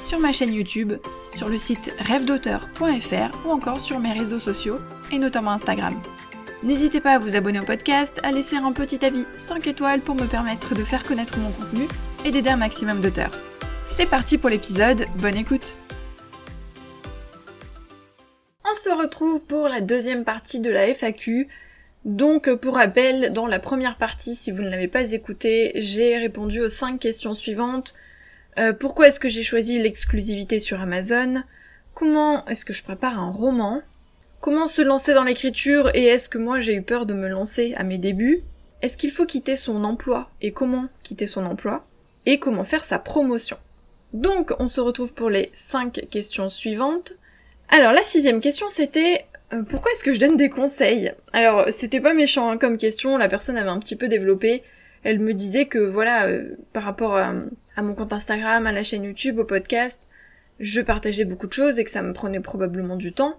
sur ma chaîne YouTube, sur le site rêvedauteur.fr ou encore sur mes réseaux sociaux et notamment Instagram. N'hésitez pas à vous abonner au podcast, à laisser un petit avis 5 étoiles pour me permettre de faire connaître mon contenu et d'aider un maximum d'auteurs. C'est parti pour l'épisode, bonne écoute On se retrouve pour la deuxième partie de la FAQ. Donc pour rappel, dans la première partie, si vous ne l'avez pas écouté, j'ai répondu aux 5 questions suivantes euh, pourquoi est-ce que j'ai choisi l'exclusivité sur Amazon? Comment est-ce que je prépare un roman? Comment se lancer dans l'écriture? Et est-ce que moi j'ai eu peur de me lancer à mes débuts? Est-ce qu'il faut quitter son emploi? Et comment quitter son emploi? Et comment faire sa promotion? Donc on se retrouve pour les cinq questions suivantes. Alors la sixième question c'était euh, pourquoi est-ce que je donne des conseils? Alors c'était pas méchant hein, comme question, la personne avait un petit peu développé elle me disait que voilà, euh, par rapport à, mon compte Instagram, à la chaîne YouTube, au podcast, je partageais beaucoup de choses et que ça me prenait probablement du temps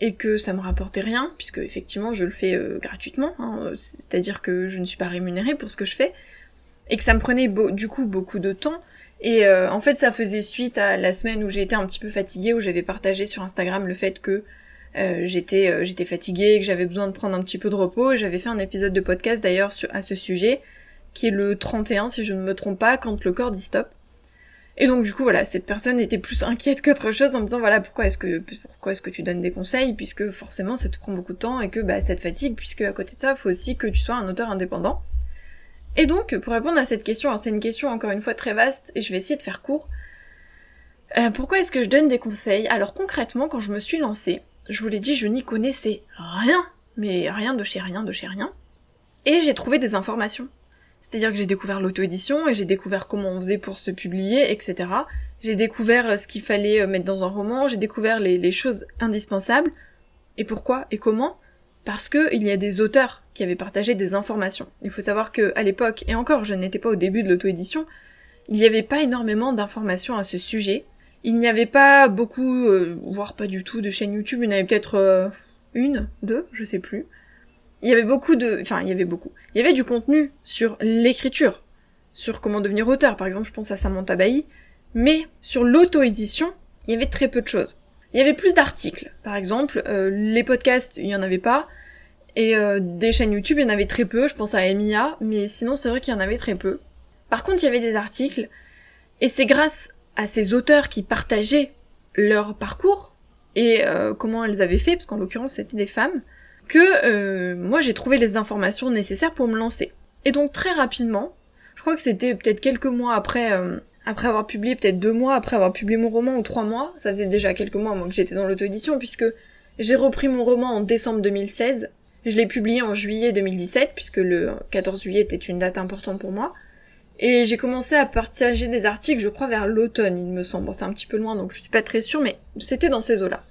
et que ça me rapportait rien, puisque effectivement je le fais euh, gratuitement, hein, c'est-à-dire que je ne suis pas rémunérée pour ce que je fais, et que ça me prenait du coup beaucoup de temps. Et euh, en fait ça faisait suite à la semaine où j'ai été un petit peu fatiguée, où j'avais partagé sur Instagram le fait que j'étais j'étais fatiguée, que j'avais besoin de prendre un petit peu de repos, et j'avais fait un épisode de podcast d'ailleurs à ce sujet, qui est le 31 si je ne me trompe pas, quand le corps dit stop. Et donc du coup voilà, cette personne était plus inquiète qu'autre chose en me disant voilà pourquoi est-ce que pourquoi est-ce que tu donnes des conseils puisque forcément ça te prend beaucoup de temps et que bah ça te fatigue puisque à côté de ça, faut aussi que tu sois un auteur indépendant. Et donc pour répondre à cette question, c'est une question encore une fois très vaste et je vais essayer de faire court. Euh, pourquoi est-ce que je donne des conseils? Alors concrètement, quand je me suis lancée, je vous l'ai dit, je n'y connaissais rien, mais rien de chez rien, de chez rien. Et j'ai trouvé des informations. C'est-à-dire que j'ai découvert l'auto-édition et j'ai découvert comment on faisait pour se publier, etc. J'ai découvert euh, ce qu'il fallait euh, mettre dans un roman, j'ai découvert les, choses indispensables. Et pourquoi et comment? Parce que il y a des auteurs qui avaient partagé des informations. Il faut savoir que à l'époque, et encore je n'étais pas au début de l'auto-édition, il n'y avait pas énormément d'informations à ce sujet. Il n'y avait pas beaucoup, euh, voire pas du tout, de chaînes YouTube. Il y en avait peut-être une, deux, je sais plus il y avait beaucoup de, enfin, il y avait beaucoup. Il y avait du contenu sur l'écriture, sur comment devenir auteur. Par exemple, je pense à Samantha Bailly. Mais sur l'auto-édition, il y avait très peu de choses. Il y avait plus d'articles. Par exemple, euh, les podcasts, il y en avait pas. Et euh, des chaînes YouTube, il y en avait très peu. Je pense à Emiya. Mais sinon, c'est vrai qu'il y en avait très peu. Par contre, il y avait des articles. Et c'est grâce à ces auteurs qui partageaient leur parcours et euh, comment elles avaient fait, parce qu'en l'occurrence, c'était des femmes, que euh, moi j'ai trouvé les informations nécessaires pour me lancer. Et donc très rapidement, je crois que c'était peut-être quelques mois après, euh, après avoir publié, peut-être deux mois après avoir publié mon roman ou trois mois, ça faisait déjà quelques mois moi que j'étais dans l'auto-édition puisque j'ai repris mon roman en décembre 2016, je l'ai publié en juillet 2017 puisque le 14 juillet était une date importante pour moi. Et j'ai commencé à partager des articles, je crois, vers l'automne, il me semble. C'est un petit peu loin, donc je suis pas très sûre, mais c'était dans ces eaux-là.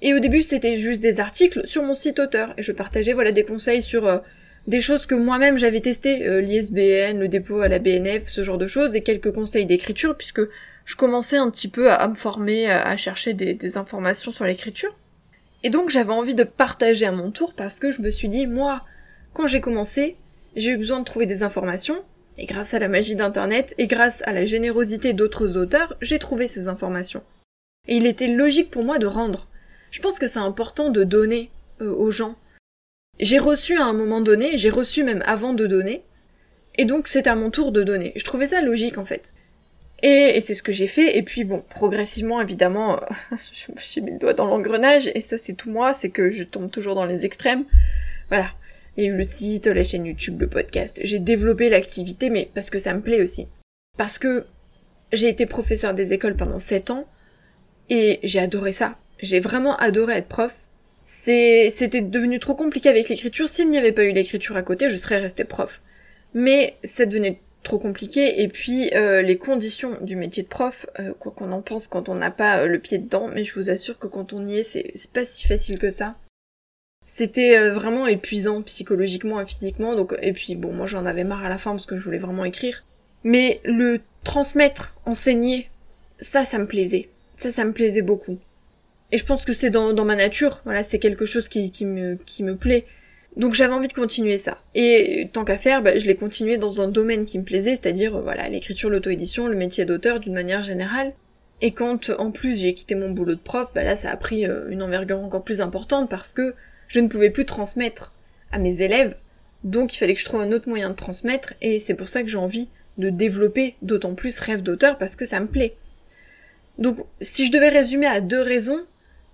Et au début, c'était juste des articles sur mon site auteur. Et je partageais, voilà, des conseils sur euh, des choses que moi-même j'avais testées, euh, l'ISBN, le dépôt à la BNF, ce genre de choses, et quelques conseils d'écriture, puisque je commençais un petit peu à, me former, à, chercher des, des, informations sur l'écriture. Et donc j'avais envie de partager à mon tour parce que je me suis dit, moi, quand j'ai commencé, j'ai eu besoin de trouver des informations, et grâce à la magie d'Internet, et grâce à la générosité d'autres auteurs, j'ai trouvé ces informations. Et il était logique pour moi de rendre je pense que c'est important de donner euh, aux gens. J'ai reçu à un moment donné, j'ai reçu même avant de donner, et donc c'est à mon tour de donner. Je trouvais ça logique en fait. Et, c'est ce que j'ai fait, et puis bon, progressivement évidemment, j'ai mis le doigt dans l'engrenage, et ça c'est tout moi, c'est que je tombe toujours dans les extrêmes. Voilà. Il y a eu le site, la chaîne YouTube, le podcast. J'ai développé l'activité, mais parce que ça me plaît aussi. Parce que j'ai été professeur des écoles pendant 7 ans, et j'ai adoré ça. J'ai vraiment adoré être prof. C'était devenu trop compliqué avec l'écriture. S'il n'y avait pas eu l'écriture à côté, je serais restée prof. Mais ça devenait trop compliqué. Et puis euh, les conditions du métier de prof, euh, quoi qu'on en pense quand on n'a pas euh, le pied dedans, mais je vous assure que quand on y est, c'est pas si facile que ça. C'était vraiment épuisant psychologiquement et physiquement. Donc et puis bon, moi j'en avais marre à la fin parce que je voulais vraiment écrire. Mais le transmettre, enseigner, ça, ça me plaisait. Ça, ça me plaisait beaucoup. Et je pense que c'est dans, ma nature. Voilà, c'est quelque chose qui, qui me qui me plaît. Donc j'avais envie de continuer ça. Et tant qu'à faire, bah, je l'ai continué dans un domaine qui me plaisait, c'est-à-dire euh, voilà l'écriture, l'auto-édition, le métier d'auteur d'une manière générale. Et quand en plus j'ai quitté mon boulot de prof, bah là ça a pris euh, une envergure encore plus importante parce que je ne pouvais plus transmettre à mes élèves, donc il fallait que je trouve un autre moyen de transmettre, et c'est pour ça que j'ai envie de développer d'autant plus rêve d'auteur parce que ça me plaît. Donc si je devais résumer à deux raisons,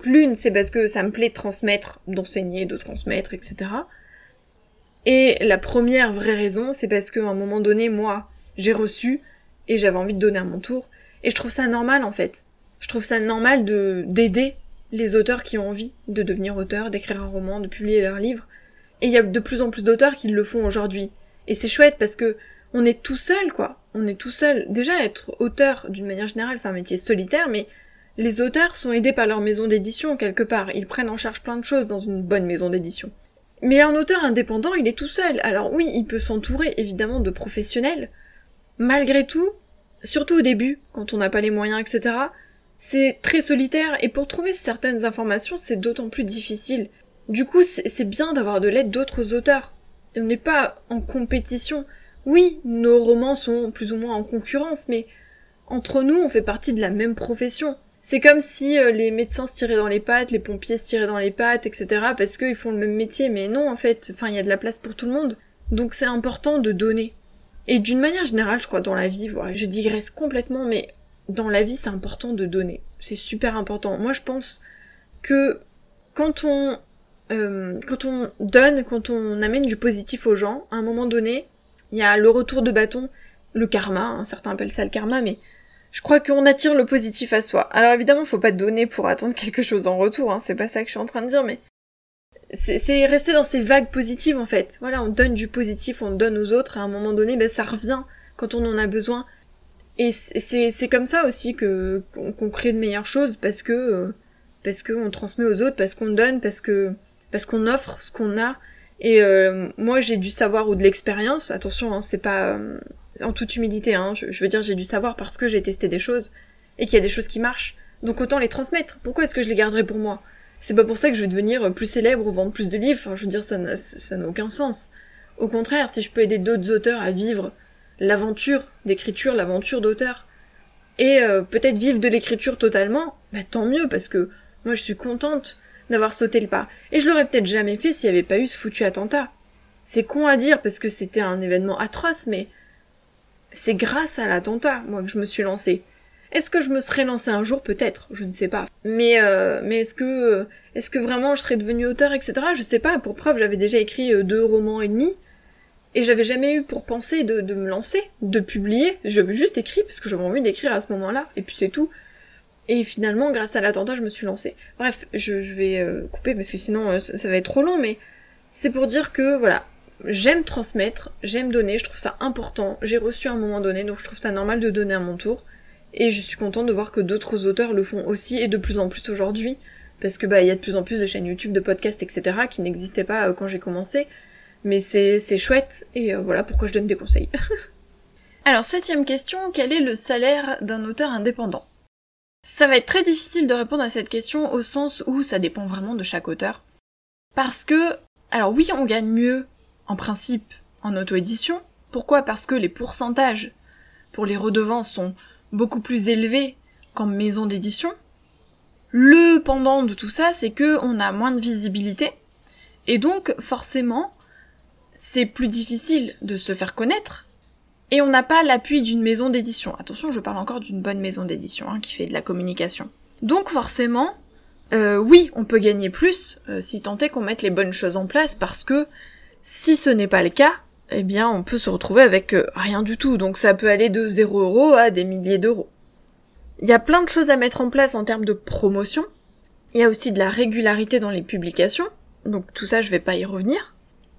L'une, c'est parce que ça me plaît de transmettre, d'enseigner, de transmettre, etc. Et la première vraie raison, c'est parce qu'à un moment donné, moi, j'ai reçu et j'avais envie de donner à mon tour. Et je trouve ça normal, en fait. Je trouve ça normal de, d'aider les auteurs qui ont envie de devenir auteurs, d'écrire un roman, de publier leur livre. Et il y a de plus en plus d'auteurs qui le font aujourd'hui. Et c'est chouette parce que on est tout seul, quoi. On est tout seul. Déjà, être auteur, d'une manière générale, c'est un métier solitaire, mais les auteurs sont aidés par leur maison d'édition quelque part, ils prennent en charge plein de choses dans une bonne maison d'édition. Mais un auteur indépendant, il est tout seul. Alors oui, il peut s'entourer évidemment de professionnels. Malgré tout, surtout au début, quand on n'a pas les moyens, etc., c'est très solitaire et pour trouver certaines informations, c'est d'autant plus difficile. Du coup, c'est bien d'avoir de l'aide d'autres auteurs. On n'est pas en compétition. Oui, nos romans sont plus ou moins en concurrence, mais entre nous, on fait partie de la même profession. C'est comme si euh, les médecins se tiraient dans les pattes, les pompiers se tiraient dans les pattes, etc. parce qu'ils font le même métier, mais non en fait, enfin il y a de la place pour tout le monde. Donc c'est important de donner. Et d'une manière générale, je crois, dans la vie, voilà, je digresse complètement, mais dans la vie c'est important de donner. C'est super important. Moi je pense que quand on euh, quand on donne, quand on amène du positif aux gens, à un moment donné, il y a le retour de bâton, le karma, hein, certains appellent ça le karma, mais je crois qu'on attire le positif à soi. Alors évidemment, faut pas donner pour attendre quelque chose en retour, hein, c'est pas ça que je suis en train de dire, mais c'est rester dans ces vagues positives en fait. Voilà, on donne du positif, on donne aux autres, à un moment donné, ben, ça revient quand on en a besoin. Et c'est comme ça aussi que qu'on crée de meilleures choses parce que euh, parce qu'on transmet aux autres, parce qu'on donne, parce que parce qu'on offre ce qu'on a. Et euh, moi, j'ai du savoir ou de l'expérience. Attention, hein, c'est pas euh, en toute humilité, hein, je, veux dire j'ai dû savoir parce que j'ai testé des choses et qu'il y a des choses qui marchent. Donc autant les transmettre. Pourquoi est-ce que je les garderai pour moi? C'est pas pour ça que je vais devenir plus célèbre ou vendre plus de livres. Je veux dire, ça n'a aucun sens. Au contraire, si je peux aider d'autres auteurs à vivre l'aventure d'écriture, l'aventure d'auteur, et euh, peut-être vivre de l'écriture totalement, bah tant mieux, parce que moi je suis contente d'avoir sauté le pas. Et je l'aurais peut-être jamais fait s'il n'y avait pas eu ce foutu attentat. C'est con à dire parce que c'était un événement atroce, mais c'est grâce à l'attentat, moi, que je me suis lancée. Est-ce que je me serais lancée un jour? Peut-être, je ne sais pas. Mais euh, mais est-ce que est-ce que vraiment je serais devenue auteur, etc. Je sais pas. Pour preuve, j'avais déjà écrit euh, deux romans et demi et j'avais jamais eu pour penser de, me lancer, de publier. J'avais juste écrit parce que j'avais envie d'écrire à ce moment-là et puis c'est tout. Et finalement, grâce à l'attentat, je me suis lancée. Bref, je, je vais euh, couper parce que sinon ça va être trop long, mais c'est pour dire que voilà, j'aime transmettre, j'aime donner, je trouve ça important. J'ai reçu à un moment donné, donc je trouve ça normal de donner à mon tour. Et je suis contente de voir que d'autres auteurs le font aussi et de plus en plus aujourd'hui. Parce que bah il y a de plus en plus de chaînes YouTube, de podcasts, etc. qui n'existaient pas euh, quand j'ai commencé. Mais c'est, c'est chouette et euh, voilà pourquoi je donne des conseils. Alors septième question, quel est le salaire d'un auteur indépendant? Ça va être très difficile de répondre à cette question au sens où ça dépend vraiment de chaque auteur. Parce que, alors oui, on gagne mieux en principe en auto-édition. Pourquoi? Parce que les pourcentages pour les redevances sont beaucoup plus élevés qu'en maison d'édition. Le pendant de tout ça, c'est que on a moins de visibilité et donc forcément, c'est plus difficile de se faire connaître et on n'a pas l'appui d'une maison d'édition. Attention, je parle encore d'une bonne maison d'édition hein, qui fait de la communication. Donc forcément, euh, oui, on peut gagner plus euh, si tant est qu'on mette les bonnes choses en place parce que si ce n'est pas le cas, eh bien on peut se retrouver avec euh, rien du tout, donc ça peut aller de 0 euros à des milliers d'euros. Il y a plein de choses à mettre en place en termes de promotion, il y a aussi de la régularité dans les publications, donc tout ça je vais pas y revenir.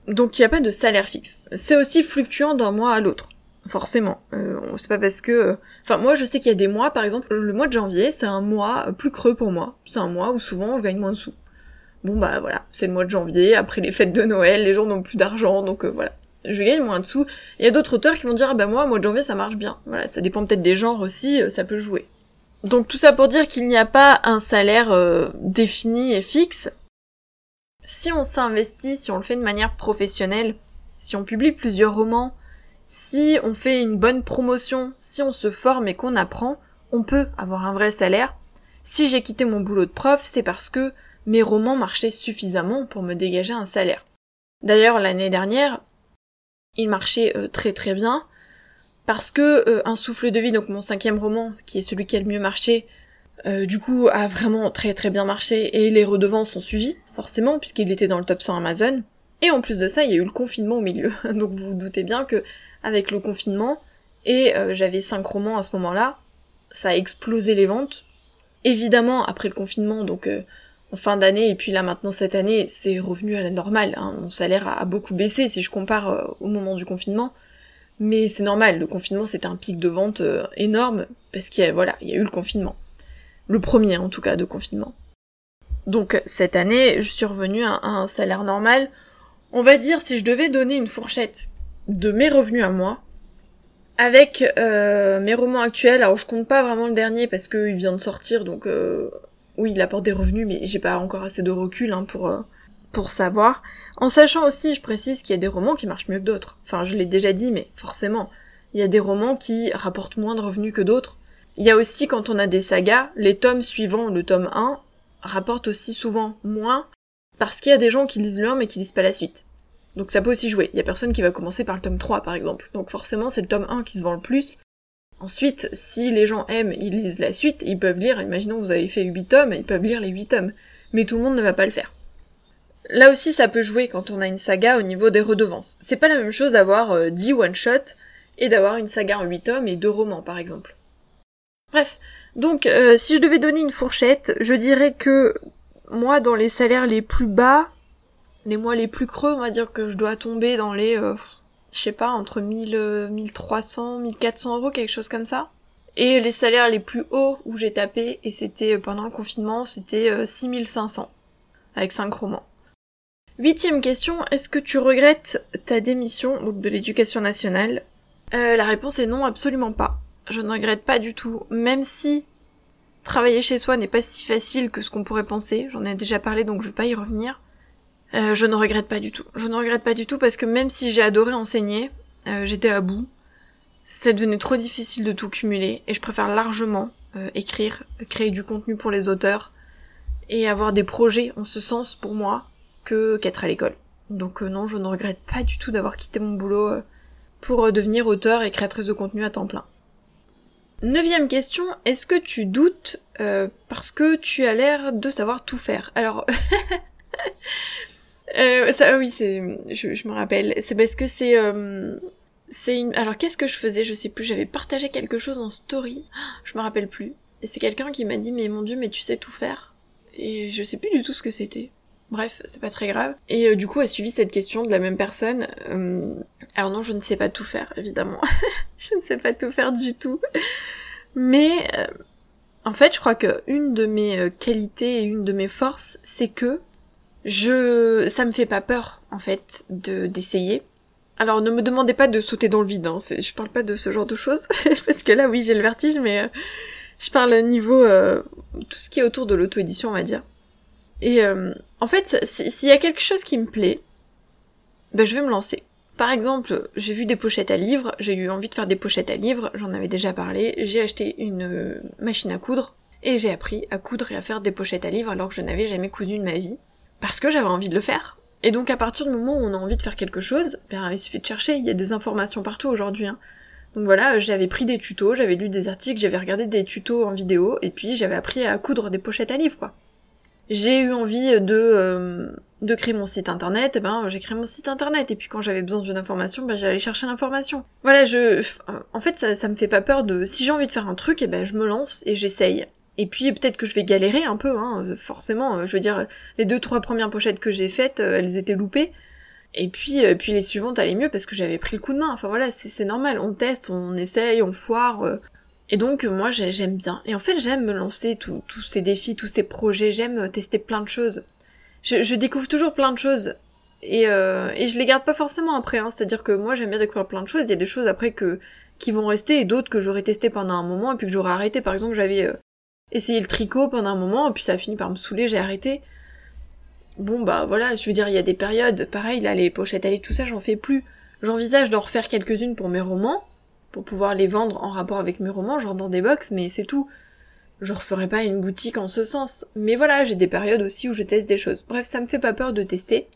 Donc il n'y a pas de salaire fixe. C'est aussi fluctuant d'un mois à l'autre. forcément. Euh, c'est pas parce que... Enfin, moi, je sais qu'il y a des mois, par exemple, le mois de janvier, c'est un mois plus creux pour moi. C'est un mois où souvent, je gagne moins de sous. Bon, bah voilà, c'est le mois de janvier, après les fêtes de Noël, les gens n'ont plus d'argent, donc euh, voilà. Je gagne moins de sous. Il y a d'autres auteurs qui vont dire, ah bah moi, mois de janvier, ça marche bien. Voilà, ça dépend peut-être des genres aussi, euh, ça peut jouer. Donc tout ça pour dire qu'il n'y a pas un salaire défini et fixe. Si on s'investit, si on le fait de manière professionnelle, si on publie plusieurs romans, si on fait une bonne promotion, si on se forme et qu'on apprend, on peut avoir un vrai salaire. Si j'ai quitté mon boulot de prof, c'est parce que mes romans marchaient suffisamment pour me dégager un salaire. D'ailleurs, l'année dernière, ils marchaient euh, très très bien, parce que euh, Un souffle de vie, donc mon cinquième roman, qui est celui qui a le mieux marché, euh, du coup a vraiment très très bien marché et les redevances ont suivi, forcément, puisqu'il était dans le top 100 Amazon. Et en plus de ça, il y a eu le confinement au milieu. donc vous vous doutez bien que avec le confinement, et j'avais cinq romans à ce moment-là, ça a explosé les ventes. Évidemment, après le confinement, donc fin d'année, et puis là maintenant cette année, c'est revenu à la normale. Hein. Mon salaire a, beaucoup baissé si je compare euh, au moment du confinement. Mais c'est normal, le confinement c'était un pic de vente énorme, parce qu'il y a, voilà, il y a eu le confinement. Le premier en tout cas de confinement. Donc cette année, je suis revenue à un salaire normal. On va dire si je devais donner une fourchette de mes revenus à moi, avec euh, mes romans actuels. Alors je compte pas vraiment le dernier parce qu'il vient de sortir, donc euh, oui, il apporte des revenus, mais j'ai pas encore assez de recul hein, pour euh, pour savoir. En sachant aussi, je précise qu'il y a des romans qui marchent mieux que d'autres. Enfin, je l'ai déjà dit, mais forcément, il y a des romans qui rapportent moins de revenus que d'autres. Il y a aussi quand on a des sagas, les tomes suivants, le tome 1, rapportent aussi souvent moins parce qu'il y a des gens qui lisent le 1 mais qui lisent pas la suite. Donc ça peut aussi jouer. Il y a personne qui va commencer par le tome 3 par exemple. Donc forcément c'est le tome 1 qui se vend le plus. Ensuite, si les gens aiment, ils lisent la suite, ils peuvent lire, imaginons vous avez fait 8 tomes, ils peuvent lire les 8 tomes. Mais tout le monde ne va pas le faire. Là aussi ça peut jouer quand on a une saga au niveau des redevances. C'est pas la même chose d'avoir 10 euh, one-shot et d'avoir une saga en 8 tomes et 2 romans par exemple. Bref, donc euh, si je devais donner une fourchette, je dirais que moi dans les salaires les plus bas, les mois les plus creux, on va dire que je dois tomber dans les, euh, je sais pas, entre 1000, 1300, 1400 euros, quelque chose comme ça. Et les salaires les plus hauts où j'ai tapé, et c'était euh, pendant le confinement, c'était 6500, euh, avec 5 romans. Huitième question, est-ce que tu regrettes ta démission donc de l'éducation nationale? La réponse est non, absolument pas. Je ne regrette pas du tout, même si travailler chez soi n'est pas si facile que ce qu'on pourrait penser, j'en ai déjà parlé donc je vais pas y revenir. Euh, je ne regrette pas du tout. Je ne regrette pas du tout parce que même si j'ai adoré enseigner, euh, j'étais à bout. C'est devenu trop difficile de tout cumuler et je préfère largement euh, écrire, créer du contenu pour les auteurs et avoir des projets en ce sens pour moi que qu'être à l'école. Donc non, je ne regrette pas du tout d'avoir quitté mon boulot pour devenir auteur et créatrice de contenu à temps plein. Neuvième question, est-ce que tu doutes parce que tu as l'air de savoir tout faire? Alors, Euh, ça, oui, c'est, je, me rappelle. C'est parce que c'est, euh, c'est une. Alors, qu'est-ce que je faisais? Je sais plus. J'avais partagé quelque chose en story. Je me rappelle plus. Et c'est quelqu'un qui m'a dit, mais mon dieu, mais tu sais tout faire. Et je sais plus du tout ce que c'était. Bref, c'est pas très grave. Et euh, du coup, a suivi cette question de la même personne. alors non, je ne sais pas tout faire, évidemment. je ne sais pas tout faire du tout. Mais en fait, je crois que une de mes qualités et une de mes forces, c'est que je, ça me fait pas peur en fait de d'essayer. Alors ne me demandez pas de sauter dans le vide, hein. je parle pas de ce genre de choses parce que là oui j'ai le vertige, mais euh, je parle au niveau euh, tout ce qui est autour de l'auto-édition on va dire. Et euh, en fait s'il y a quelque chose qui me plaît, ben je vais me lancer. Par exemple, j'ai vu des pochettes à livres, j'ai eu envie de faire des pochettes à livres, j'en avais déjà parlé, j'ai acheté une machine à coudre et j'ai appris à coudre et à faire des pochettes à livres alors que je n'avais jamais cousu de ma vie parce que j'avais envie de le faire. Et donc à partir du moment où on a envie de faire quelque chose, ben, il suffit de chercher, il y a des informations partout aujourd'hui. Hein. Donc voilà, j'avais pris des tutos, j'avais lu des articles, j'avais regardé des tutos en vidéo, et puis j'avais appris à coudre des pochettes à livres, quoi. J'ai eu envie de, euh, de créer mon site internet, et ben j'ai créé mon site internet, et puis quand j'avais besoin d'une information, ben j'allais chercher l'information. Voilà, je, en fait ça, ça me fait pas peur de, si j'ai envie de faire un truc, et ben je me lance et j'essaye. Et puis peut-être que je vais galérer un peu, hein, forcément. Je veux dire, les deux trois premières pochettes que j'ai faites, euh, elles étaient loupées. Et puis, euh, puis les suivantes allaient mieux parce que j'avais pris le coup de main. Enfin voilà, c'est normal, on teste, on essaye, on foire. euh. Et donc euh, moi j'ai- j'aime bien. Et en fait j'aime me lancer tous ces défis, tous ces projets, j'aime euh, tester plein de choses. Je, découvre toujours plein de choses. Et, euh, et je les garde pas forcément après, hein. c'est-à-dire que moi j'aime bien découvrir plein de choses, il y a des choses après que qui vont rester et d'autres que j'aurais testé pendant un moment et puis que j'aurais arrêté. Par exemple j'avais euh, essayé le tricot pendant un moment puis ça a fini par me saouler, j'ai arrêté. Bon bah voilà, je veux dire il y a des périodes, pareil là les pochettes livres, tout ça j'en fais plus. J'envisage d'en refaire quelques-unes pour mes romans, pour pouvoir les vendre en rapport avec mes romans, genre dans des box, mais c'est tout. Je referai pas une boutique en ce sens. Mais voilà, j'ai des périodes aussi où je teste des choses. Bref, ça me fait pas peur de tester.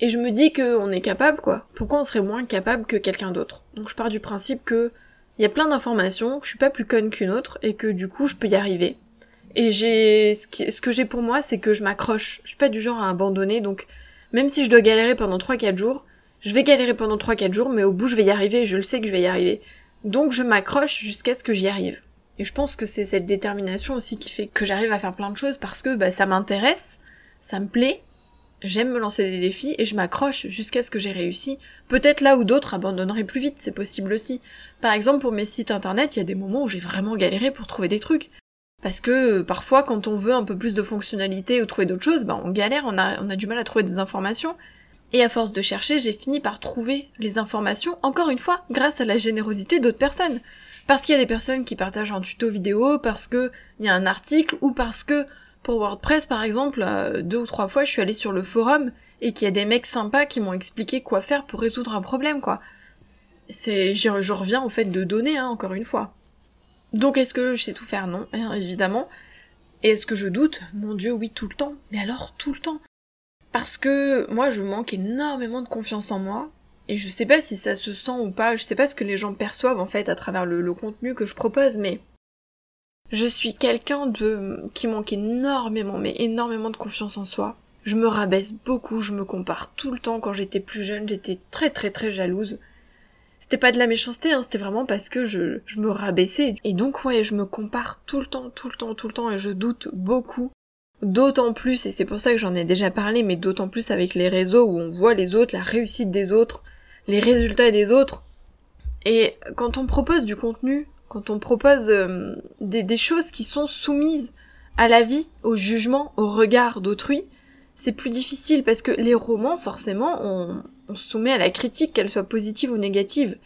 Et je me dis qu'on est capable, quoi. Pourquoi on serait moins capable que quelqu'un d'autre? Donc je pars du principe que il y a plein d'informations, que je suis pas plus conne qu'une autre, et que du coup je peux y arriver. Et j'ai, ce, qui- ce que j'ai pour moi, c'est que je m'accroche. Je suis pas du genre à abandonner, donc même si je dois galérer pendant 3-4 jours, je vais galérer pendant 3-4 jours, mais au bout je vais y arriver, je le sais que je vais y arriver. Donc je m'accroche jusqu'à ce que j'y arrive. Et je pense que c'est cette détermination aussi qui fait que j'arrive à faire plein de choses parce que bah, ça m'intéresse, ça me plaît, j'aime me lancer des défis et je m'accroche jusqu'à ce que j'ai réussi. Peut-être là où d'autres abandonneraient plus vite, c'est possible aussi. Par exemple pour mes sites internet, il y a des moments où j'ai vraiment galéré pour trouver des trucs. Parce que euh, parfois quand on veut un peu plus de fonctionnalité ou trouver d'autres choses, bah, on galère, on a, on a du mal à trouver des informations. Et à force de chercher, j'ai fini par trouver les informations, encore une fois, grâce à la générosité d'autres personnes. Parce qu'il y a des personnes qui partagent un tuto vidéo, parce que il y a un article, ou parce que pour WordPress par exemple, euh, deux ou trois fois je suis allée sur le forum et qu'il y a des mecs sympas qui m'ont expliqué quoi faire pour résoudre un problème quoi. C'est, je, je reviens au fait de donner hein, encore une fois. Donc est-ce que je sais tout faire? Non, hein, évidemment. Et est-ce que je doute? Mon dieu, oui, tout le temps. Mais alors tout le temps. Parce que moi je manque énormément de confiance en moi, et je sais pas si ça se sent ou pas, je sais pas ce que les gens perçoivent en fait à travers le, le contenu que je propose, mais je suis quelqu'un de qui manque énormément, mais énormément de confiance en soi. Je me rabaisse beaucoup, je me compare tout le temps. Quand j'étais plus jeune, j'étais très très très jalouse. C'était pas de la méchanceté, hein, c'était vraiment parce que je, me rabaissais. Et donc ouais, je me compare tout le temps, tout le temps, tout le temps, et je doute beaucoup. D'autant plus, et c'est pour ça que j'en ai déjà parlé, mais d'autant plus avec les réseaux où on voit les autres, la réussite des autres, les résultats des autres. Et quand on propose du contenu, quand on propose euh, des choses qui sont soumises à la vie, au jugement, au regard d'autrui, c'est plus difficile parce que les romans, forcément, on, se soumet à la critique, qu'elle soit positive ou négative.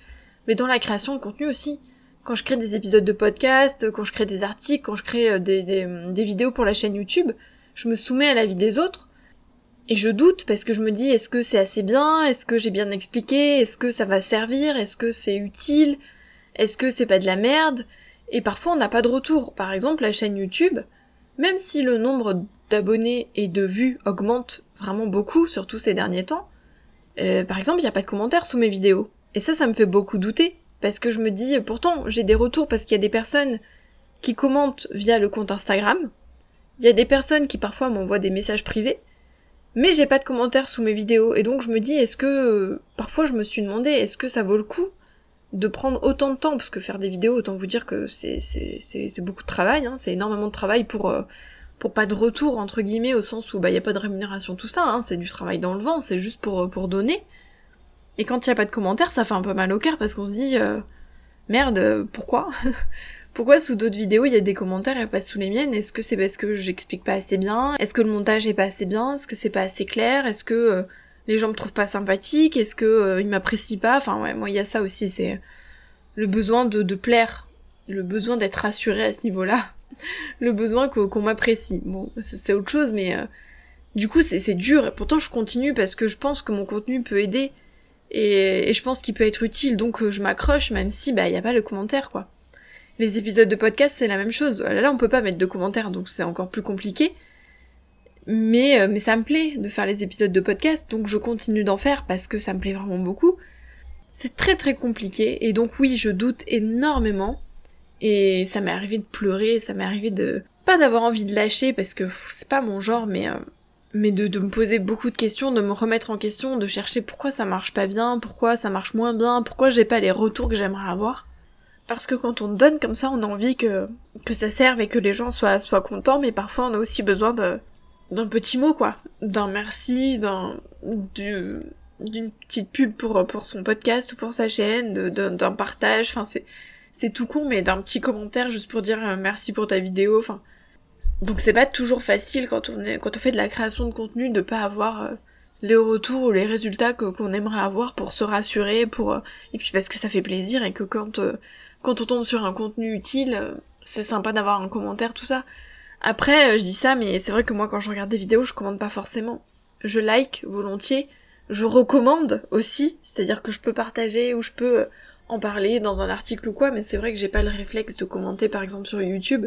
Mais dans la création de contenu aussi. Quand je crée des épisodes de podcast, quand je crée des articles, quand je crée euh, des, des, des vidéos pour la chaîne YouTube, je me soumets à la vie des autres. Et je doute parce que je me dis est-ce que c'est assez bien? Est-ce que j'ai bien expliqué? Est-ce que ça va servir? Est-ce que c'est utile? Est-ce que c'est pas de la merde? Et parfois on n'a pas de retour. Par exemple la chaîne YouTube, même si le nombre d'abonnés et de vues augmente vraiment beaucoup, surtout ces derniers temps, euh, par exemple il n'y a pas de commentaires sous mes vidéos. Et ça ça me fait beaucoup douter. Parce que je me dis, pourtant j'ai des retours parce qu'il y a des personnes qui commentent via le compte Instagram. Il y a des personnes qui parfois m'envoient des messages privés. Mais j'ai pas de commentaires sous mes vidéos et donc je me dis est-ce que euh, parfois je me suis demandé est-ce que ça vaut le coup de prendre autant de temps parce que faire des vidéos autant vous dire que c'est beaucoup de travail hein, c'est énormément de travail pour euh, pour pas de retour entre guillemets au sens où bah y a pas de rémunération tout ça hein, c'est du travail dans le vent c'est juste pour pour donner. Et quand il y a pas de commentaires ça fait un peu mal au cœur parce qu'on se dit euh, merde euh, pourquoi pourquoi sous d'autres vidéos il y a des commentaires et pas sous les miennes? Est-ce que c'est parce que j'explique pas assez bien? Est-ce que le montage est pas assez bien? Est-ce que c'est pas assez clair? Est-ce que euh, les gens me trouvent pas sympathique Est-ce que euh, ils m'apprécient pas? Enfin ouais, moi il y a ça aussi, c'est le besoin de, plaire, le besoin d'être rassuré à ce niveau-là, le besoin qu'on m'apprécie. Bon, c'est autre chose, mais euh, du coup c'est dur. Et pourtant je continue parce que je pense que mon contenu peut aider et, et je pense qu'il peut être utile, donc euh, je m'accroche même si bah y a pas le commentaire quoi. Les épisodes de podcast, c'est la même chose. Là, là, on peut pas mettre de commentaires, donc c'est encore plus compliqué. Mais, euh, mais ça me plaît de faire les épisodes de podcast, donc je continue d'en faire parce que ça me plaît vraiment beaucoup. C'est très très compliqué, et donc oui, je doute énormément. Et ça m'est arrivé de pleurer, ça m'est arrivé de... Pas d'avoir envie de lâcher, parce que c'est pas mon genre, mais... euh, mais de, de me poser beaucoup de questions, de me remettre en question, de chercher pourquoi ça marche pas bien, pourquoi ça marche moins bien, pourquoi j'ai pas les retours que j'aimerais avoir. Parce que quand on donne comme ça, on a envie que, que ça serve et que les gens soient, soient contents, mais parfois on a aussi besoin de, d'un petit mot, quoi. D'un merci, d'un, du, d'une petite pub pour, pour son podcast ou pour sa chaîne, d'un partage, enfin c'est, c'est tout con, mais d'un petit commentaire juste pour dire euh, merci pour ta vidéo, enfin. Donc c'est pas toujours facile quand on est, quand on fait de la création de contenu de pas avoir euh, les retours ou les résultats qu'on aimerait avoir pour se rassurer, pour, euh, et puis parce que ça fait plaisir et que quand, quand on tombe sur un contenu utile, c'est sympa d'avoir un commentaire, tout ça. Après, je dis ça, mais c'est vrai que moi quand je regarde des vidéos, je commande pas forcément. Je like volontiers, je recommande aussi, c'est-à-dire que je peux partager ou je peux en parler dans un article ou quoi, mais c'est vrai que j'ai pas le réflexe de commenter par exemple sur YouTube.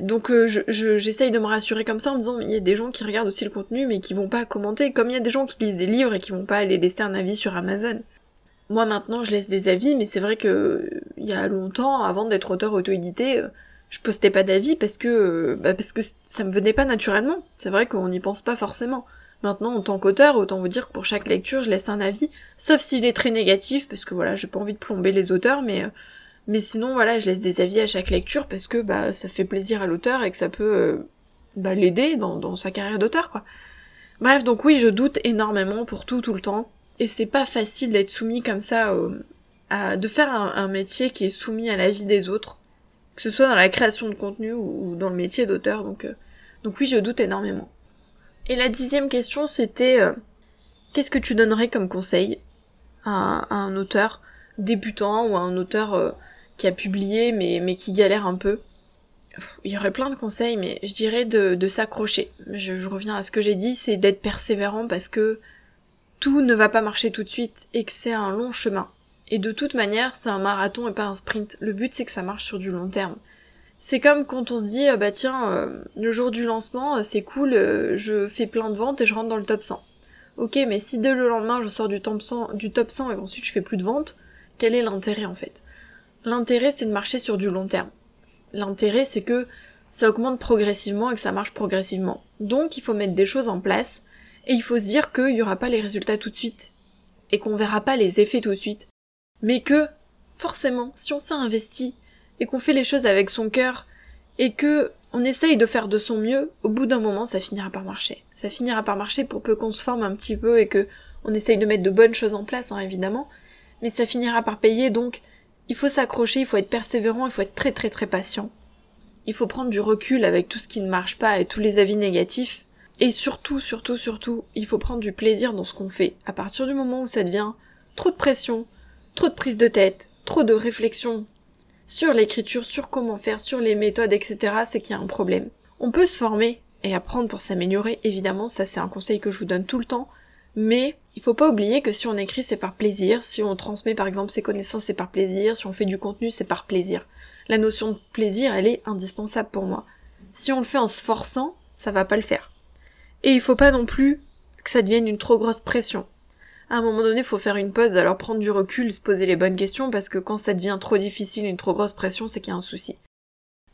Donc euh, j'essaye de me rassurer comme ça en me disant il y a des gens qui regardent aussi le contenu mais qui vont pas commenter, comme il y a des gens qui lisent des livres et qui vont pas aller laisser un avis sur Amazon. Moi maintenant je laisse des avis, mais c'est vrai que il y a longtemps, avant d'être auteur auto-édité, euh, je postais pas d'avis parce que euh, bah parce que ça me venait pas naturellement. C'est vrai qu'on n'y pense pas forcément. Maintenant, en tant qu'auteur, autant vous dire que pour chaque lecture, je laisse un avis, sauf s'il est très négatif, parce que voilà, j'ai pas envie de plomber les auteurs, mais euh, mais sinon voilà, je laisse des avis à chaque lecture parce que bah ça fait plaisir à l'auteur et que ça peut euh, bah, l'aider dans, dans sa carrière d'auteur quoi. Bref, donc oui, je doute énormément pour tout tout le temps, et c'est pas facile d'être soumis comme ça, à, de faire un, métier qui est soumis à l'avis des autres, que ce soit dans la création de contenu ou, dans le métier d'auteur, donc euh, donc oui, je doute énormément. Et la dixième question, c'était euh, qu'est-ce que tu donnerais comme conseil à, un auteur débutant ou à un auteur euh, qui a publié mais, qui galère un peu? Il y aurait plein de conseils, mais je dirais de, s'accrocher. Je reviens à ce que j'ai dit, c'est d'être persévérant parce que tout ne va pas marcher tout de suite et que c'est un long chemin. Et de toute manière, c'est un marathon et pas un sprint. Le but, c'est que ça marche sur du long terme. C'est comme quand on se dit, euh, bah tiens, euh, le jour du lancement, euh, c'est cool, je fais plein de ventes et je rentre dans le top 100. Ok, mais si dès le lendemain je sors du top 100, du top 100 et ensuite je fais plus de ventes, quel est l'intérêt en fait? L'intérêt c'est de marcher sur du long terme. L'intérêt c'est que ça augmente progressivement et que ça marche progressivement. Donc il faut mettre des choses en place et il faut se dire qu'il n'y aura pas les résultats tout de suite et qu'on verra pas les effets tout de suite. Mais que, forcément, si on s'est investi, et qu'on fait les choses avec son cœur et que on essaye de faire de son mieux, au bout d'un moment, ça finira par marcher. Ça finira par marcher pour peu qu'on se forme un petit peu et que on essaye de mettre de bonnes choses en place, hein, évidemment, mais ça finira par payer, donc il faut s'accrocher, il faut être persévérant, il faut être très très très patient. Il faut prendre du recul avec tout ce qui ne marche pas et tous les avis négatifs. Et surtout, surtout, surtout, il faut prendre du plaisir dans ce qu'on fait. À partir du moment où ça devient trop de pression, trop de prise de tête, trop de réflexion, sur l'écriture, sur comment faire, sur les méthodes, etc., c'est qu'il y a un problème. On peut se former et apprendre pour s'améliorer, évidemment, ça c'est un conseil que je vous donne tout le temps, mais il faut pas oublier que si on écrit c'est par plaisir, si on transmet par exemple ses connaissances c'est par plaisir, si on fait du contenu c'est par plaisir. La notion de plaisir elle est indispensable pour moi. Si on le fait en se forçant, ça va pas le faire. Et il faut pas non plus que ça devienne une trop grosse pression à un moment donné, faut faire une pause, alors prendre du recul, se poser les bonnes questions, parce que quand ça devient trop difficile, une trop grosse pression, c'est qu'il y a un souci.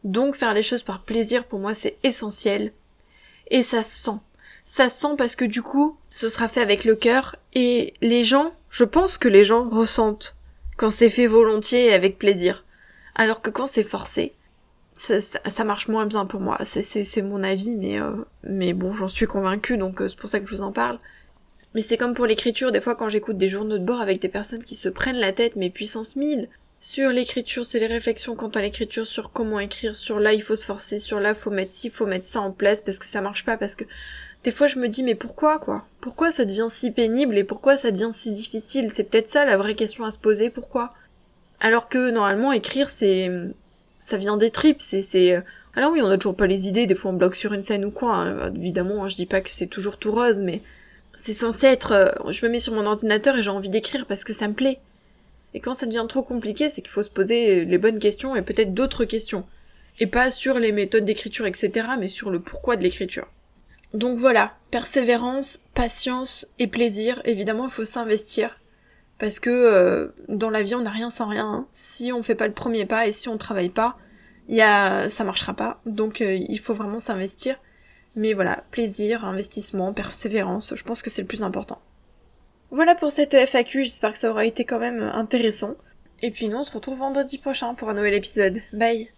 Donc faire les choses par plaisir, pour moi, c'est essentiel. Et ça se sent. Ça se sent parce que du coup, ce sera fait avec le cœur, et les gens, je pense que les gens ressentent quand c'est fait volontiers et avec plaisir. Alors que quand c'est forcé, ça, ça, marche moins bien pour moi. C'est mon avis, mais, euh, mais bon, j'en suis convaincue, donc euh, c'est pour ça que je vous en parle. Mais c'est comme pour l'écriture, des fois quand j'écoute des journaux de bord avec des personnes qui se prennent la tête, mais puissance 1000, sur l'écriture, c'est les réflexions quant à l'écriture, sur comment écrire, sur là il faut se forcer, sur là faut mettre ci, faut mettre ça en place parce que ça marche pas, parce que des fois je me dis mais pourquoi quoi? Pourquoi ça devient si pénible et pourquoi ça devient si difficile? C'est peut-être ça la vraie question à se poser, pourquoi? Alors que normalement écrire c'est ça vient des tripes, c'est c'est alors oui on a toujours pas les idées, des fois on bloque sur une scène ou quoi, hein. évidemment je dis pas que c'est toujours tout rose mais c'est censé être, euh, je me mets sur mon ordinateur et j'ai envie d'écrire parce que ça me plaît. Et quand ça devient trop compliqué, c'est qu'il faut se poser les bonnes questions et peut-être d'autres questions. Et pas sur les méthodes d'écriture, etc., mais sur le pourquoi de l'écriture. Donc voilà, persévérance, patience et plaisir. Évidemment, il faut s'investir. Parce que euh, dans la vie, on n'a rien sans rien. Hein. Si on fait pas le premier pas et si on travaille pas, y a... ça marchera pas. Donc euh, il faut vraiment s'investir. Mais voilà, plaisir, investissement, persévérance, je pense que c'est le plus important. Voilà pour cette FAQ, j'espère que ça aura été quand même intéressant. Et puis nous, on se retrouve vendredi prochain pour un nouvel épisode. Bye